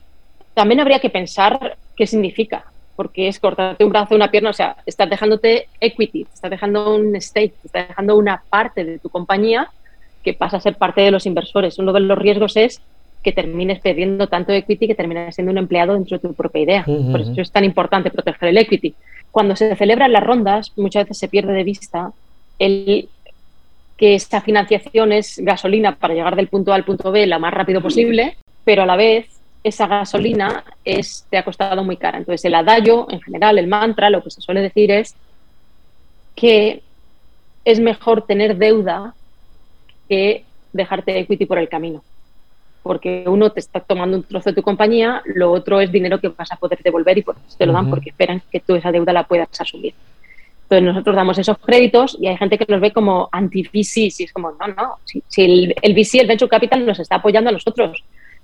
también habría que pensar qué significa, porque es cortarte un brazo, una pierna, o sea, estás dejándote equity, estás dejando un stake, estás dejando una parte de tu compañía que pasa a ser parte de los inversores. Uno de los riesgos es que termines perdiendo tanto equity que termines siendo un empleado dentro de tu propia idea. Por eso es tan importante proteger el equity. Cuando se celebran las rondas, muchas veces se pierde de vista el que esta financiación es gasolina para llegar del punto A al punto B lo más rápido posible, pero a la vez esa gasolina es, te ha costado muy cara. Entonces, el adagio, en general, el mantra, lo que se suele decir es que es mejor tener deuda que dejarte equity por el camino. Porque uno te está tomando un trozo de tu compañía, lo otro es dinero que vas a poder devolver y pues te lo dan porque esperan que tú esa deuda la puedas asumir. Entonces nosotros damos esos créditos y hay gente que nos ve como anti-VC, y es como, no, no, si, si el, el VC, el Venture Capital, nos está apoyando a nosotros,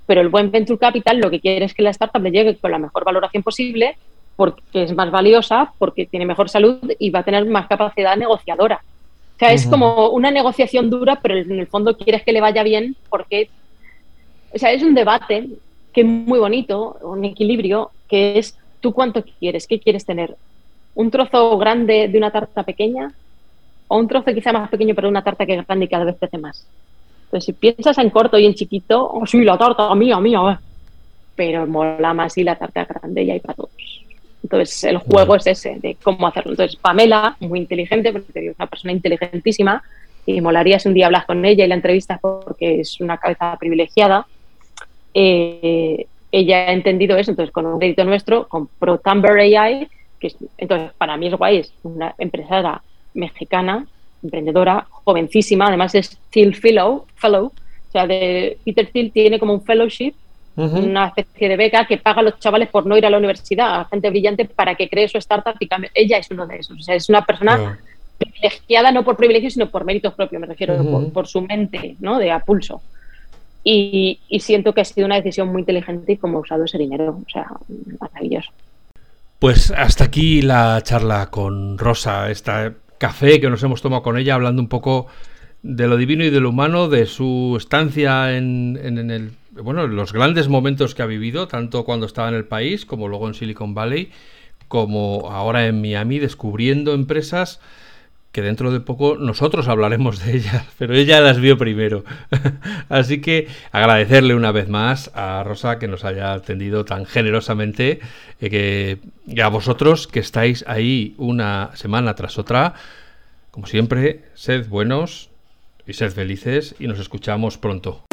pero el buen venture capital lo que quiere es que la startup le llegue con la mejor valoración posible porque es más valiosa, porque tiene mejor salud y va a tener más capacidad negociadora. O sea, es como una negociación dura, pero en el fondo quieres que le vaya bien porque, o sea, es un debate que es muy bonito, un equilibrio, que es tú cuánto quieres, qué quieres tener. ¿Un trozo grande de una tarta pequeña o un trozo quizá más pequeño pero una tarta que es grande y cada vez crece más? Entonces, si piensas en corto y en chiquito, oh, sí, la tarta mía, mía, pero mola más y la tarta grande y hay para todos. Entonces, el juego es ese, de cómo hacerlo. Entonces, Pamela, muy inteligente, porque es una persona inteligentísima, y molaría si un día hablas con ella y la entrevistas porque es una cabeza privilegiada. Eh, ella ha entendido eso, entonces con un crédito nuestro compró Tumber AI, que entonces para mí es guay, es una empresaria mexicana emprendedora, jovencísima, además es Thiel Fellow, fellow o sea, de Peter Thiel tiene como un fellowship, una especie de beca que paga a los chavales por no ir a la universidad, a gente brillante para que cree su startup y cambie. Ella es uno de esos, o sea, es una persona privilegiada no por privilegio, sino por méritos propios, me refiero, por, su mente, ¿no? De a pulso. Y, y, siento que ha sido una decisión muy inteligente y como ha usado ese dinero, o sea, maravilloso. Pues hasta aquí la charla con Rosa, esta café que nos hemos tomado con ella, hablando un poco de lo divino y de lo humano, de su estancia en, el, bueno, los grandes momentos que ha vivido, tanto cuando estaba en el país como luego en Silicon Valley, como ahora en Miami, descubriendo empresas que dentro de poco nosotros hablaremos de ellas, (laughs) pero ella las vio primero. (laughs) Así que agradecerle una vez más a Rosa que nos haya atendido tan generosamente eh, y a vosotros que estáis ahí una semana tras otra. Como siempre, sed buenos y sed felices y nos escuchamos pronto.